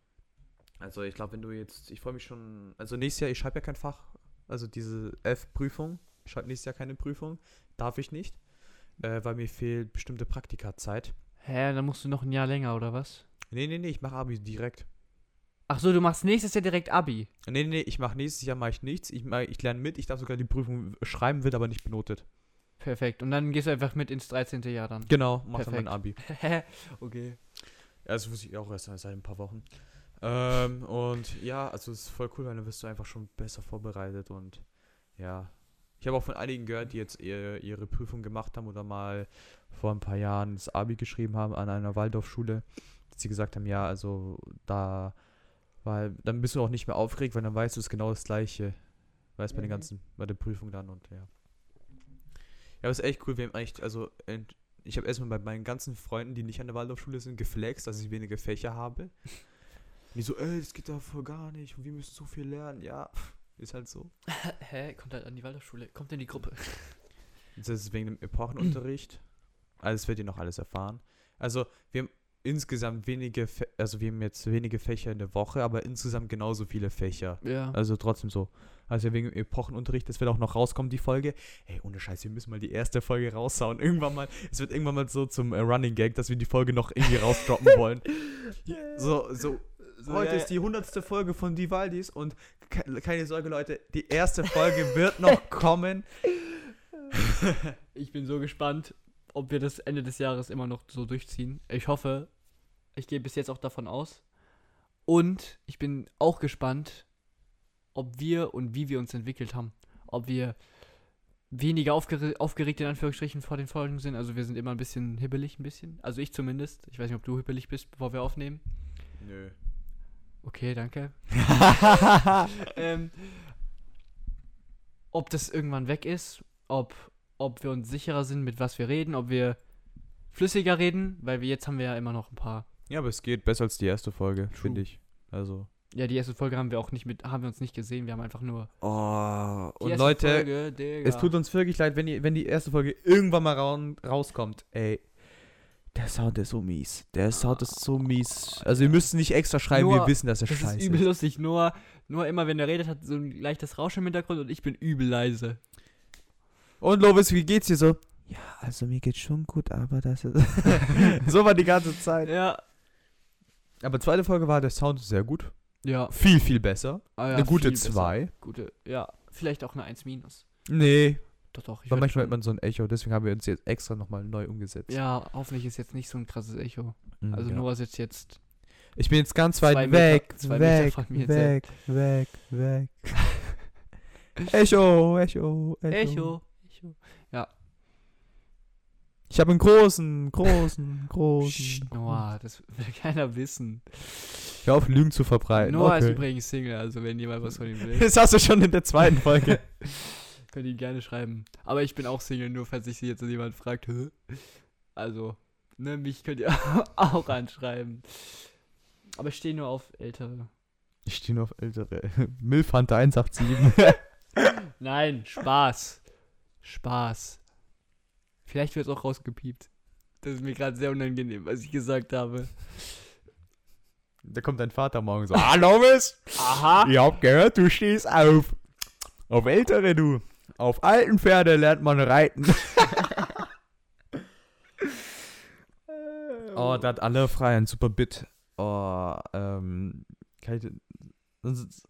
also ich glaube, wenn du jetzt, ich freue mich schon, also nächstes Jahr, ich schreibe ja kein Fach, also diese F-Prüfung, ich schreibe nächstes Jahr keine Prüfung, darf ich nicht, äh, weil mir fehlt bestimmte Praktikazeit. Hä, dann musst du noch ein Jahr länger, oder was? Nee, nee, nee, ich mache Abi direkt. Ach so, du machst nächstes Jahr direkt Abi. Nee, nee, nee, ich mache nächstes Jahr mache ich nichts, ich, mach, ich lerne mit, ich darf sogar die Prüfung schreiben, wird aber nicht benotet. Perfekt. Und dann gehst du einfach mit ins 13. Jahr dann. Genau, mach dann mein Perfekt. Abi. (laughs) okay. Ja, das wusste ich auch erst seit ein paar Wochen. Ähm, und ja, also es ist voll cool, weil dann wirst du einfach schon besser vorbereitet und ja. Ich habe auch von einigen gehört, die jetzt ihr, ihre Prüfung gemacht haben oder mal vor ein paar Jahren das Abi geschrieben haben an einer Waldorfschule, dass sie gesagt haben, ja, also da, weil dann bist du auch nicht mehr aufgeregt, weil dann weißt du es genau das gleiche. Weißt bei den Mhm. ganzen, bei der Prüfung dann und ja. Ja, aber es ist echt cool, wir haben eigentlich, also ich habe erstmal bei meinen ganzen Freunden, die nicht an der Waldorfschule sind, geflext, dass ich weniger Fächer habe. (laughs) Die so, ey, das geht da voll gar nicht und wir müssen so viel lernen. Ja, (laughs) ist halt so. (laughs) Hä? Kommt halt an die Waldorfschule. Kommt in die Gruppe. Das ist wegen dem Epochenunterricht. Also, das werdet ihr noch alles erfahren. Also, wir haben insgesamt wenige, Fä also wir haben jetzt wenige Fächer in der Woche, aber insgesamt genauso viele Fächer. Ja. Also trotzdem so. Also wegen Epochenunterricht, das wird auch noch rauskommen, die Folge. Ey, ohne Scheiß, wir müssen mal die erste Folge raushauen. Irgendwann mal, es wird irgendwann mal so zum äh, Running Gag, dass wir die Folge noch irgendwie rausdroppen wollen. (laughs) So, so, heute ist die hundertste Folge von Die Waldis und ke keine Sorge, Leute, die erste Folge wird noch (laughs) kommen. Ich bin so gespannt, ob wir das Ende des Jahres immer noch so durchziehen. Ich hoffe, ich gehe bis jetzt auch davon aus. Und ich bin auch gespannt, ob wir und wie wir uns entwickelt haben. Ob wir weniger aufgere aufgeregt in Anführungsstrichen vor den Folgen sind. Also wir sind immer ein bisschen hibbelig, ein bisschen. Also ich zumindest. Ich weiß nicht, ob du hibbelig bist, bevor wir aufnehmen. Nö. Okay, danke. (laughs) ähm, ob das irgendwann weg ist, ob, ob wir uns sicherer sind, mit was wir reden, ob wir flüssiger reden, weil wir jetzt haben wir ja immer noch ein paar. Ja, aber es geht besser als die erste Folge, finde ich. Also. Ja, die erste Folge haben wir auch nicht mit, haben wir uns nicht gesehen, wir haben einfach nur. Oh, und Leute, Folge, es tut uns wirklich leid, wenn, die, wenn die erste Folge irgendwann mal rauskommt. Ey, der Sound ist so mies. Der Sound ist so mies. Also, ihr müsst nicht extra schreiben, Nur- wir wissen, dass er Das scheiße ist übel lustig, nur, nur immer wenn er redet, hat so ein leichtes Rauschen im Hintergrund und ich bin übel leise. Und Lovis, wie geht's dir so? Ja, also mir geht's schon gut, aber das ist. (laughs) so war die ganze Zeit. Ja. Aber zweite Folge war der Sound sehr gut. Ja. Viel, viel besser. Ah ja, Eine gute viel besser. 2. Gute, ja. Vielleicht auch eine 1 minus. Nee, Doch, doch. Ich Weil manchmal schon- hat man so ein Echo, deswegen haben wir uns jetzt extra nochmal neu umgesetzt. Ja, hoffentlich ist jetzt nicht so ein krasses Echo. Mhm, Also ja. Noah sitzt jetzt. Ich bin jetzt ganz weit Meter- weg, weg, von mir weg, weg, weg. (laughs) Echo, Echo, Echo. Echo. Echo. Ich habe einen großen, großen, (laughs) großen. Psst, Noah, das will keiner wissen. Hör auf, Lügen zu verbreiten. Noah ist okay. übrigens Single, also wenn jemand was von ihm (laughs) will, Das hast du schon in der zweiten Folge. (laughs) könnt ihr ihn gerne schreiben. Aber ich bin auch Single, nur falls sich jetzt jemand fragt. Hä? Also, ne, mich könnt ihr auch anschreiben. Aber ich stehe nur auf ältere. Ich stehe nur auf ältere. Milfhunter 187. Nein, Spaß. Spaß. Vielleicht wird es auch rausgepiept. Das ist mir gerade sehr unangenehm, was ich gesagt habe. da kommt dein Vater morgen so. (laughs) Hallo, Miss. Aha. Ich hab gehört, du stehst auf. Auf ältere, du. Auf alten Pferde lernt man reiten. (laughs) oh, da hat alle frei ein super Bit. Oh, ähm. Kann ich, sonst,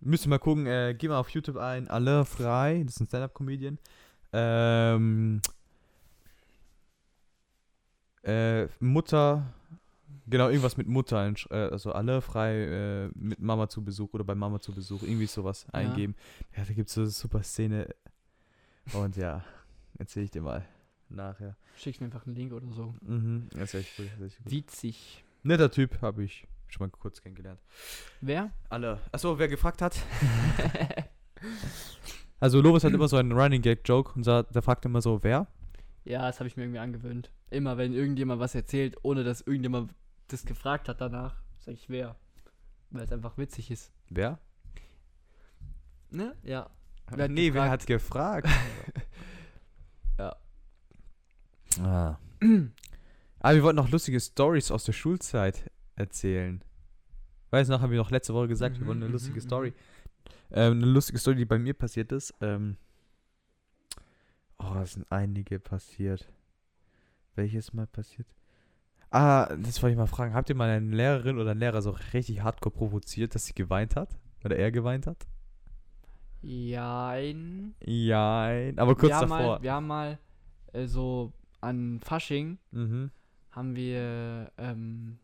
müsst ihr mal gucken, äh, geh mal auf YouTube ein. Alle frei. Das ist ein Stand-Up-Comedian. Ähm. Äh, Mutter. Genau, irgendwas mit Mutter, äh, also alle frei äh, mit Mama zu Besuch oder bei Mama zu Besuch, irgendwie sowas Ja. eingeben. Ja, da gibt es so eine super Szene. Und ja, erzähle ich dir mal nachher. Schickst mir einfach einen Link oder so. Mhm, das ist echt cool. Das ist echt cool. Witzig. Netter Typ, habe ich schon mal kurz kennengelernt. Wer? Alle. Achso, wer gefragt hat? (laughs) (laughs) Also, Lovis hat immer so einen Running Gag Joke und sa- der fragt immer so, wer? ja, das habe ich mir irgendwie angewöhnt. Immer wenn irgendjemand was erzählt, ohne dass irgendjemand das gefragt hat danach, sag ich wer. Weil es einfach witzig ist. Wer? Ne? Ja. Wer nee, wer gefragt? hat gefragt? (laughs) Ja. Ah. Aber wir wollten noch lustige Stories aus der Schulzeit erzählen. Weiß noch, haben wir noch letzte Woche gesagt, wir wollen eine lustige. Story. Ähm, eine lustige Story, die bei mir passiert ist. Ähm, oh, es sind einige passiert. Welches mal passiert? Ah, das wollte ich mal fragen. Habt ihr mal eine Lehrerin oder einen Lehrer so richtig hardcore provoziert, dass sie geweint hat? Oder er geweint hat? Jein. Ja, aber kurz wir haben davor. Mal, wir haben mal äh, so an Fasching mhm. haben wir ähm,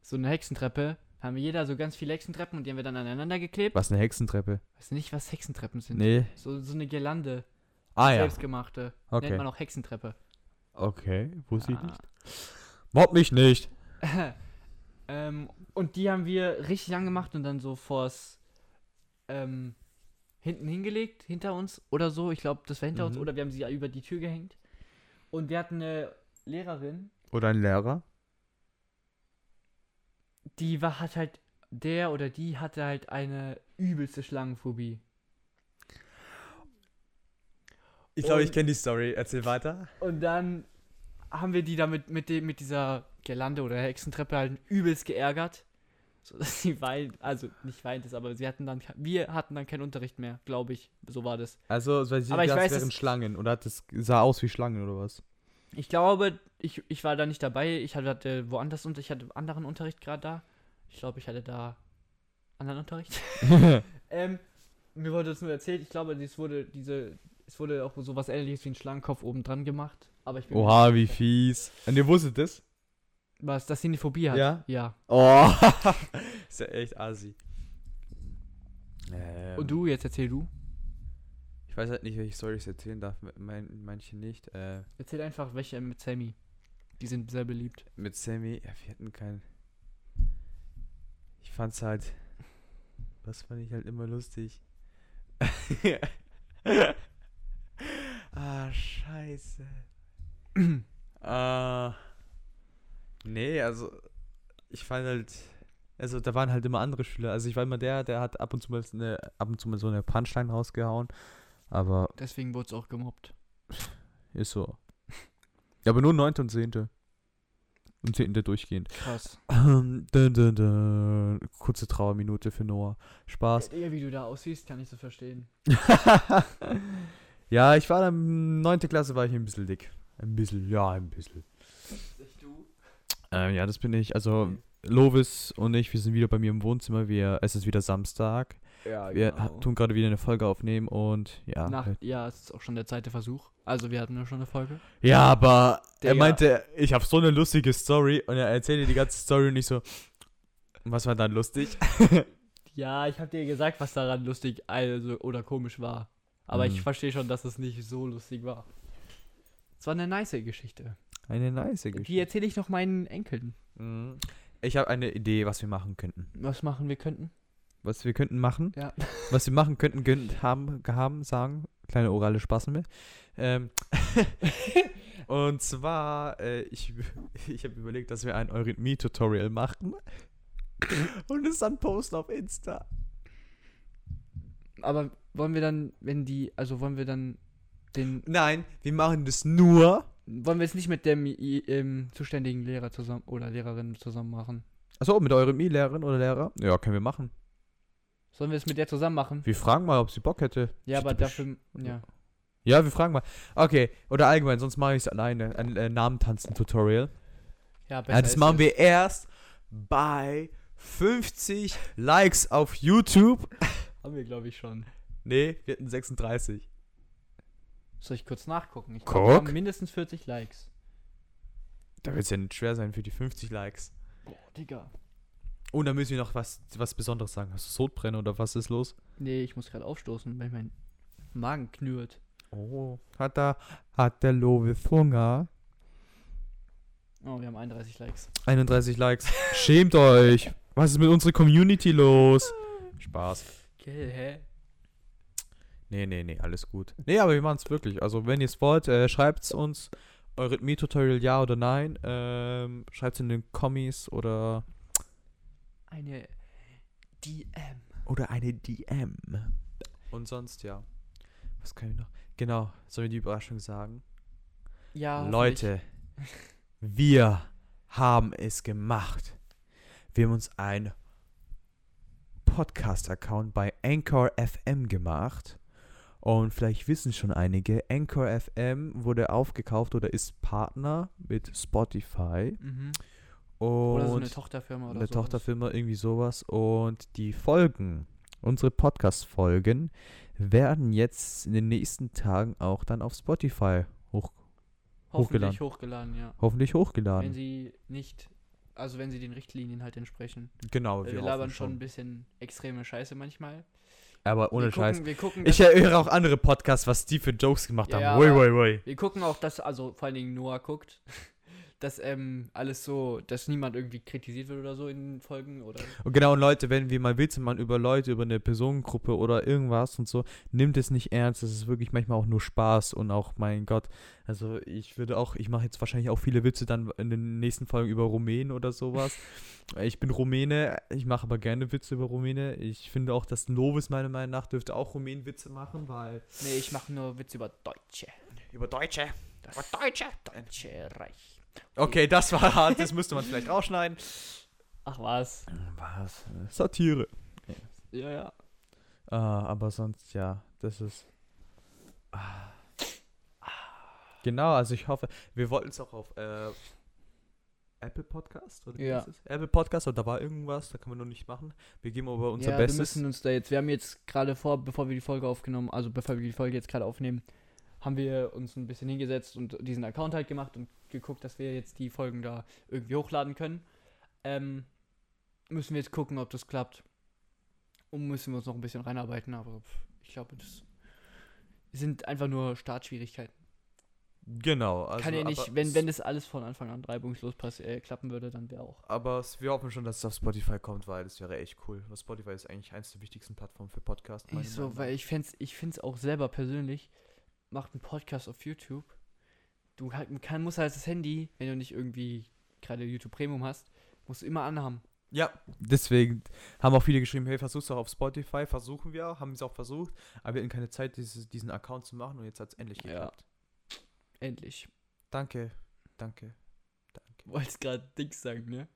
so eine Hexentreppe. Haben wir jeder so ganz viele Hexentreppen und die haben wir dann aneinander geklebt. Was, eine Hexentreppe? Weiß nicht, was Hexentreppen sind. Nee. So, so eine Girlande. Ah ja. Selbstgemachte. Okay. Nennt man auch Hexentreppe. Okay, wusste ich Ah. nicht. Mobb mich nicht. (laughs) ähm, und die haben wir richtig lang gemacht und dann so vors ähm, hinten hingelegt, hinter uns oder so. Ich glaube, das war hinter uns Mhm. oder wir haben sie über die Tür gehängt. Und wir hatten eine Lehrerin, Oder ein Lehrer? Die war, hat halt, der oder die hatte halt eine übelste Schlangenphobie. Ich glaube, ich kenne die Story. Erzähl weiter. Und dann haben wir die damit mit dem, mit dieser Girlande oder Hexentreppe halt übelst geärgert. So dass sie weint, also nicht weint es, aber sie hatten dann, wir hatten dann keinen Unterricht mehr, glaube ich. So war das. Also, weil sie Aber ich das weiß, wären Schlangen. Oder hat es sah aus wie Schlangen oder was? Ich glaube, ich, ich war da nicht dabei. Ich hatte woanders und ich hatte anderen Unterricht gerade da. Ich glaube, ich hatte da anderen Unterricht. (laughs) ähm, mir wurde das nur erzählt. Ich glaube, es wurde diese, es wurde auch so was ähnliches wie ein Schlangenkopf oben dran gemacht. Aber ich Oha, wie fies. Und ihr wusstet das? Was, dass sie eine Phobie hat? Ja? Ja. Oh. (laughs) ist ja echt assi. Ähm, Und du, jetzt erzähl du. Ich weiß halt nicht, welche Storys erzählen darf. Mein, manche nicht. Äh, Erzähl einfach welche mit Sammy. Die sind sehr beliebt. mit Sammy, ja, wir hatten kein. Ich fand's halt. Was fand ich halt immer lustig? (laughs) ah, scheiße. (clears throat) Ah. Nee, also. Ich fand halt. Also, da waren halt immer andere Schüler. Also, ich war immer der, der hat ab und zu mal, eine, ab und zu mal so eine Punchline rausgehauen. Aber Deswegen wurde es auch gemobbt. (laughs) ist so. Ja, aber nur 9. und 10. Und 10. durchgehend. Krass. Ähm, dun, dun, dun. Kurze Trauerminute für Noah. Spaß. Digga, wie du da aussiehst, kann ich so verstehen. (laughs) ja, ich war dann, 9. Klasse war ich ein bisschen dick. Ein bisschen, ja, ein bisschen. Nicht du? Ähm, ja, das bin ich. Also, Lovis und ich, wir sind wieder bei mir im Wohnzimmer. Wir, es ist wieder Samstag. Ja, Wir ha- tun gerade wieder eine Folge aufnehmen und ja. Nach, ja, es ist auch schon der zweite Versuch. Also wir hatten ja schon eine Folge. Ja, aber er Digga. meinte, ich habe so eine lustige Story und er erzählte die ganze Story und ich so, was war dann lustig? (laughs) Ja, ich habe dir gesagt, was daran lustig also, oder komisch war. Aber ich Mhm. verstehe schon, dass es nicht so lustig war. Es war eine nice Geschichte. Eine nice Die Geschichte. erzähle ich noch meinen Enkeln. Mhm. Ich habe eine Idee, was wir machen könnten. Was machen wir könnten? Was wir könnten machen? Ja. (laughs) Was wir machen könnten, gönnt, haben, haben, sagen. Kleine orale Spaß mit. Ähm, (laughs) und zwar, äh, ich, (laughs) ich habe überlegt, dass wir ein Eurythmie-Tutorial machen. und es dann posten auf Insta. Aber wollen wir dann, wenn die, also wollen wir dann den, Nein, wir machen das nur. wollen wir es nicht mit dem ähm, zuständigen Lehrer zusammen oder Lehrerin zusammen machen? Achso, mit Eurythmie-Lehrerin oder Lehrer? Ja, können wir machen. Sollen wir es mit der zusammen machen? Wir fragen mal, ob sie Bock hätte. Ja, aber dafür, ja. Ja, wir fragen mal. Okay, oder allgemein, sonst mache ich es alleine. Ein äh, Namentanzen-Tutorial. Ja, Ja, das machen wir erst bei 50 Likes auf YouTube. (laughs) Haben wir, glaube ich, schon. Nee, wir hatten 36. Soll ich kurz nachgucken? Ich Guck. glaub, wir haben mindestens 40 Likes. Da wird es ja nicht schwer sein für die 50 Likes. Boah, Digga. Und dann müssen wir noch was, was Besonderes sagen. Hast du Sodbrennen oder was ist los? Nee, ich muss gerade aufstoßen, weil mein Magen knurrt. Oh. Hat da, hat der Lovis Hunger? Oh, wir haben 31 Likes. 31 Likes. Schämt euch. Was ist mit unserer Community los? Spaß. Okay, hä? Nee, nee, nee, alles gut. Nee, aber wir machen es wirklich. Also, wenn ihr es wollt, äh, schreibt es uns. Eurythmie-Tutorial ja oder nein. Ähm, schreibt es in den Kommis oder, Eine DM. oder eine DM. Und sonst, ja. Was kann ich noch? Genau, sollen wir die Überraschung sagen? Ja. Leute, wir haben es gemacht. Wir haben uns ein Podcast-Account bei Anchor FM gemacht. Und vielleicht wissen schon einige, Anchor FM wurde aufgekauft oder ist Partner mit Spotify. Mhm. Und Oder so eine Tochterfirma oder eine so. Tochterfirma, irgendwie sowas. Und die Folgen, unsere Podcast-Folgen, werden jetzt in den nächsten Tagen auch dann auf Spotify hoch, Hoffentlich hochgeladen, ja. hoffentlich hochgeladen. Wenn sie nicht, also wenn sie den Richtlinien halt entsprechen. Genau, wir, wir labern schon ein bisschen extreme Scheiße manchmal. Aber ohne wir Scheiß. Gucken, gucken, Ich höre auch andere Podcasts, was die für Jokes gemacht Ja, haben. Aber- ui, ui. wir gucken auch, dass, also vor allen Dingen Noah guckt, dass ähm, alles so, dass niemand irgendwie kritisiert wird oder so in den Folgen oder. Und genau, und Leute, wenn wir mal Witze machen über Leute, über eine Personengruppe oder irgendwas und so, nimmt es nicht ernst. Das ist wirklich manchmal auch nur Spaß und auch, mein Gott, also ich würde auch, ich mache jetzt wahrscheinlich auch viele Witze dann in den nächsten Folgen über Rumänen oder sowas. (laughs) ich bin Rumäne, ich mache aber gerne Witze über Rumäne. Ich finde auch, dass Lovis meiner Meinung nach dürfte auch Rumänen-Witze machen, weil. Nee, ich mache nur Witze über Deutsche. Über Deutsche. Das Deutsche. Deutsche Reich. Okay, das war hart, das müsste man vielleicht rausschneiden. Ach was. Was? Satire. Ja, ja. Ah, aber sonst, ja, das ist. Ah. Genau, also ich hoffe, wir wollten es auch auf äh, Apple Podcast oder wie Ja. ist es? Apple Podcast oder da war irgendwas, da kann man noch nicht machen. Wir geben aber unser ja, wir Bestes. müssen uns da jetzt, wir haben jetzt gerade vor, bevor wir die Folge aufgenommen, also bevor wir die Folge jetzt gerade aufnehmen, haben wir uns ein bisschen hingesetzt und diesen Account halt gemacht und geguckt, dass wir jetzt die Folgen da irgendwie hochladen können. Ähm, müssen wir jetzt gucken, ob das klappt. Und müssen wir uns noch ein bisschen reinarbeiten, aber ich glaube, das sind einfach nur Startschwierigkeiten. Genau, also Kann ja nicht, wenn, es- wenn das alles von Anfang an reibungslos pass äh, klappen würde, dann wäre auch. Aber es- wir hoffen schon, dass es auf Spotify kommt, weil das wäre echt cool. Weil Spotify ist eigentlich eins der wichtigsten Plattformen für Podcasts. so, weil ich ich find's auch selber persönlich, macht einen Podcast auf YouTube. Du halt, kann, musst halt das Handy, wenn du nicht irgendwie gerade YouTube Premium hast, musst du immer anhaben. Ja, deswegen haben auch viele geschrieben, hey, versuch's doch auf Spotify. Versuchen wir, haben es auch versucht, aber wir hatten keine Zeit, dieses, diesen Account zu machen und jetzt hat es endlich Ja. geklappt. Endlich. Danke, danke, danke. Wolltest gerade Dings sagen, ne?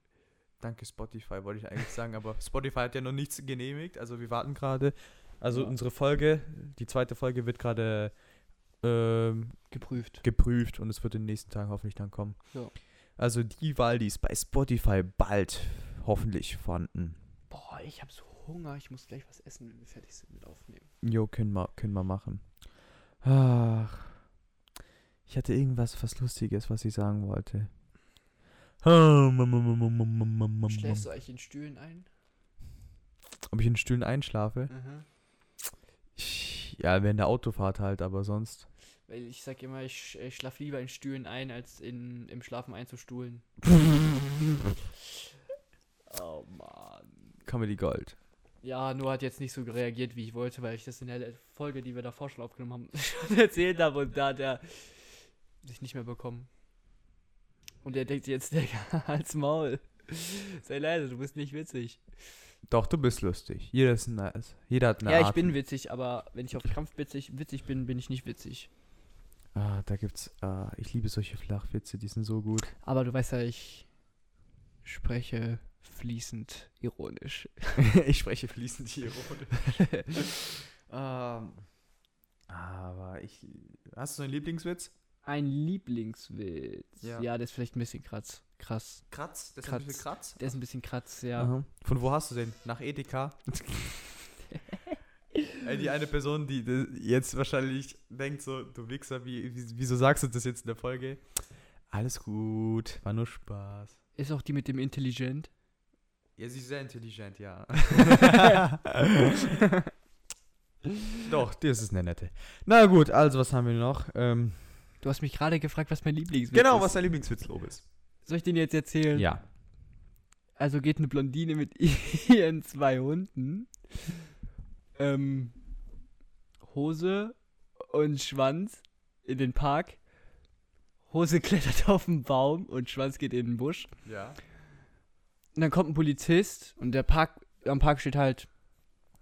Danke Spotify, wollte ich eigentlich sagen, aber Spotify hat ja noch nichts genehmigt, also wir warten gerade. Also Ja. unsere Folge, die zweite Folge wird gerade ähm, Geprüft. geprüft und es wird in den nächsten Tagen hoffentlich dann kommen. Ja. Also die Wahl, die ist bei Spotify bald hoffentlich vorhanden. Boah, ich habe so Hunger. Ich muss gleich was essen, wenn wir fertig sind mit Aufnehmen. Jo, können wir, können wir machen. Ach. Ich hatte irgendwas was Lustiges, was ich sagen wollte. Schläfst du eigentlich in Stühlen ein? Ob ich in Stühlen einschlafe? Mhm. Ich, ja, während der Autofahrt halt, aber sonst. Weil ich sag immer, ich, ich schlaf lieber in Stühlen ein, als in, im Schlafen einzustuhlen. (laughs) oh Mann. Comedy Gold. Ja, nur hat jetzt nicht so reagiert, wie ich wollte, weil ich das in der Folge, die wir davor schon aufgenommen haben, (laughs) schon erzählt habe und da hat er sich nicht mehr bekommen. Und er denkt sich jetzt, Digga, (laughs) als Maul. Sei leise, du bist nicht witzig. Doch, du bist lustig. Jeder, ist nice. Jeder hat eine ja, ich Art. bin witzig, aber wenn ich auf Krampf witzig, witzig bin, bin ich nicht witzig. Ah, da gibt's. Ah, ich liebe solche Flachwitze, die sind so gut. Aber du weißt ja, ich spreche fließend ironisch. (laughs) (laughs) ich spreche fließend ironisch. (laughs) ähm, aber ich. Hast du einen Lieblingswitz? Ein Lieblingswitz. Ja. Ja, der ist vielleicht ein bisschen krass. Krass. Kratz? Das ist ein bisschen Kratz? Der ist ein bisschen kratz, ja. Aha. Von wo hast du den? Nach Edeka? Ey, die eine Person, die jetzt wahrscheinlich denkt so, du Wichser, wie, wie, wieso sagst du das jetzt in der Folge? Alles gut, war nur Spaß. Ist auch die mit dem Intelligent. Ja, sie ist sehr intelligent, ja. (laughs) Doch, das ist eine nette. Na gut, also was haben wir noch? Ähm, Du hast mich gerade gefragt, was mein Lieblingswitz genau, ist. was dein Lieblingswitz, Lobis. Soll ich den jetzt erzählen? Ja. Also geht eine Blondine mit (laughs) ihren zwei Hunden. Ähm, Hose und Schwanz in den Park. Hose klettert (laughs) auf den Baum und Schwanz geht in den Busch. Ja. Und dann kommt ein Polizist und der Park, am Park steht halt,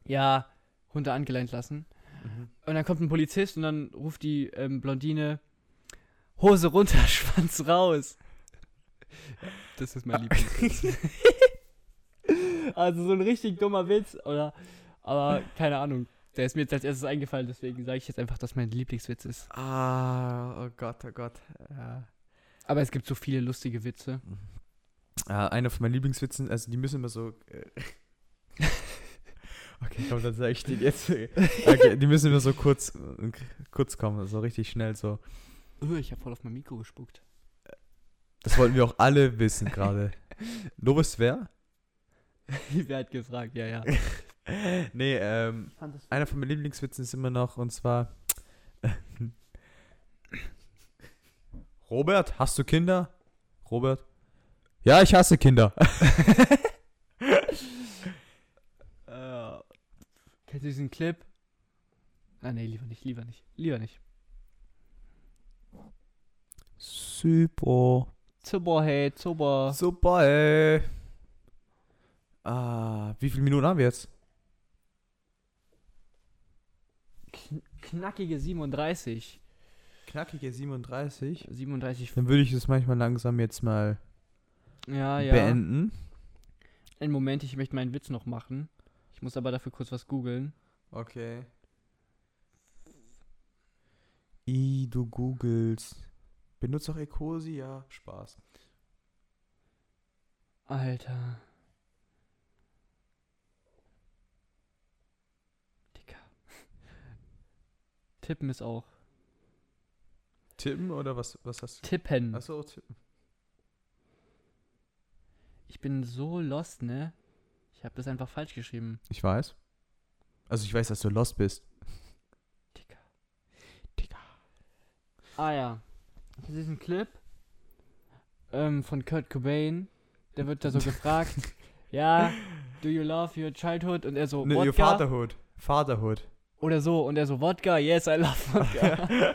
ja, Hunde angeleint lassen. Mhm. Und dann kommt ein Polizist und dann ruft die ähm, Blondine, Hose runter, (laughs) Schwanz raus. Das ist mein Lieblingswitz. (laughs) also so ein richtig dummer Witz, oder? Aber keine Ahnung. Der ist mir jetzt als erstes eingefallen, deswegen sage ich jetzt einfach, dass mein Lieblingswitz ist. Ah, oh Gott, oh Gott. Ja. Aber es gibt so viele lustige Witze. Äh, einer von meinen Lieblingswitzen, also die müssen immer so. Äh (laughs) okay, komm, dann sag ich den jetzt. Okay, die müssen immer so kurz, äh, kurz kommen, so richtig schnell so. Uh, ich habe voll auf mein Mikro gespuckt. Das wollten wir auch alle wissen gerade. (laughs) Lobes wer? Wer hat gefragt? Ja, ja. (laughs) (laughs) nee, ähm, einer von meinen Lieblingswitzen ist immer noch, und zwar. (laughs) Robert, hast du Kinder? Robert? Ja, ich hasse Kinder. (laughs) Äh, kennst du diesen Clip? Ah, nee, lieber nicht, lieber nicht. Lieber nicht. Super. Super, hey, super. Super, ey. Ah, wie viele Minuten haben wir jetzt? Knackige 37. Knackige 37. 37. Dann würde ich es manchmal langsam jetzt mal Ja, ja. beenden. Einen Moment, ich möchte meinen Witz noch machen. Ich muss aber dafür kurz was googeln. Okay. I, du googelst. Benutzt auch Ecosi? Ja, Spaß. Alter. Digga. Tippen ist auch. Tippen oder was, was hast du? Tippen. Achso, tippen. Ich bin so lost, ne? Ich habe das einfach falsch geschrieben. Ich weiß. Also ich weiß, dass du lost bist. Digga. Digga. Ah ja. Das ist ein Clip ähm, von Kurt Cobain. Der wird da so gefragt. (laughs) Ja, do you love your childhood? Und er so, Ne, your? Fatherhood. Fatherhood. Oder so. Und er so, Wodka? Yes, I love Wodka. (laughs)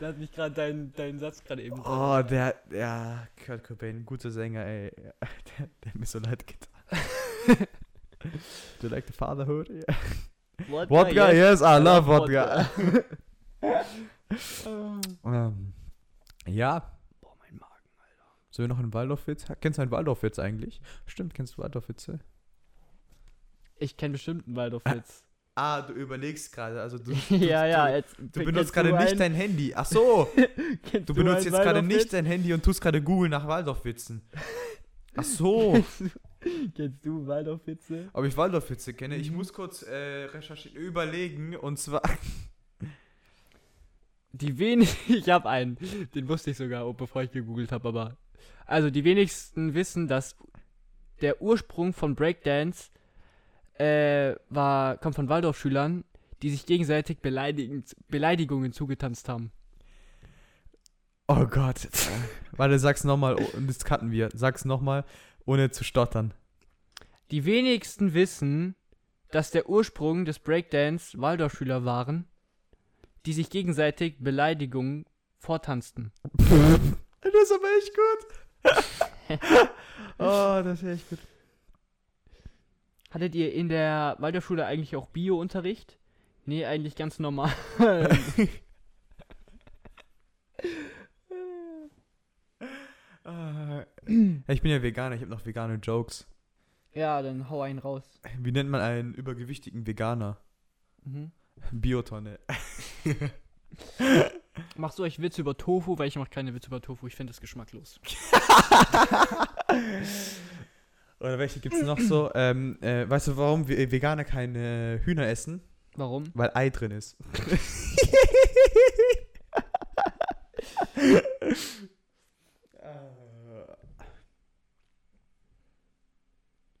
da hat mich gerade dein, dein Satz gerade eben. Oh, der, ja, Kurt Cobain, guter Sänger, ey. (laughs) Der, der hat mir so leid getan. (laughs) Do you like the fatherhood? Yeah. Wodka, Wodka, yes, I love Wodka. Wodka. ähm, ja, Boah, mein Magen. sollen wir noch einen Waldorfwitz? Kennst du einen Waldorfwitz eigentlich? Stimmt, kennst du Waldorfwitze? Ich kenne bestimmt einen Waldorf-Witz. Ah, du überlegst gerade, also du, (laughs) ja, ja. Jetzt, du benutzt gerade nicht dein Handy. Ach so, (laughs) du benutzt jetzt gerade nicht dein Handy und tust gerade Google nach Waldorfwitzen. Ach so. (laughs) Kennst du Waldorfwitze? Ob ich Waldorfwitze kenne? Ich Mhm. muss kurz äh, recherchieren, überlegen. Und zwar. Die wenig, ich habe einen, den wusste ich sogar, oh, bevor ich gegoogelt habe, aber also die wenigsten wissen, dass der Ursprung von Breakdance äh, war kommt von Waldorfschülern, die sich gegenseitig Beleidigungen zugetanzt haben. Oh Gott. Warte, sag's nochmal. Oh, und das cutten wir. Sag's nochmal, ohne zu stottern. Die wenigsten wissen, dass der Ursprung des Breakdance Waldorfschüler waren, die sich gegenseitig Beleidigungen vortanzten. Das ist aber echt gut. (laughs) oh, das ist echt gut. Hattet ihr in der Waldorfschule eigentlich auch Bio-Unterricht? Nee, eigentlich ganz normal. Ah, (laughs) ich bin ja Veganer, ich habe noch vegane Jokes. ja, dann hau einen raus. Wie nennt man einen übergewichtigen Veganer? Mhm. Biotonne. (laughs) Machst du euch Witze über Tofu? Weil ich mache keine Witze über Tofu. Ich finde das geschmacklos. (laughs) Oder welche gibt's noch so? Ähm, äh, weißt du, warum wir Veganer keine Hühner essen? Warum? Weil Ei drin ist. (laughs)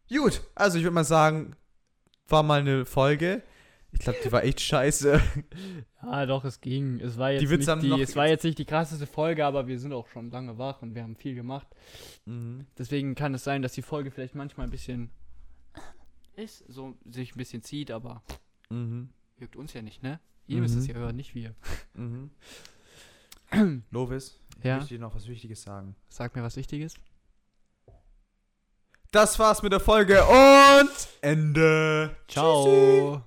Gut, also ich würde mal sagen, war mal eine Folge. Ich glaube, die war echt scheiße. (laughs) Ja, doch, es ging. Es war jetzt, Die Witze nicht, die, es war jetzt nicht die krasseste Folge, aber wir sind auch schon lange wach und wir haben viel gemacht. Mhm. Deswegen kann es sein, dass die Folge vielleicht manchmal ein bisschen ist, so sich ein bisschen zieht, aber Mhm. juckt uns ja nicht, ne? Ihr müsst es Mhm. ja hören, nicht wir. Mhm. (clears throat) Lovis, ich Ja. möchte dir noch was Wichtiges sagen. Sag mir was Wichtiges. Das war's mit der Folge und Ende. Ciao.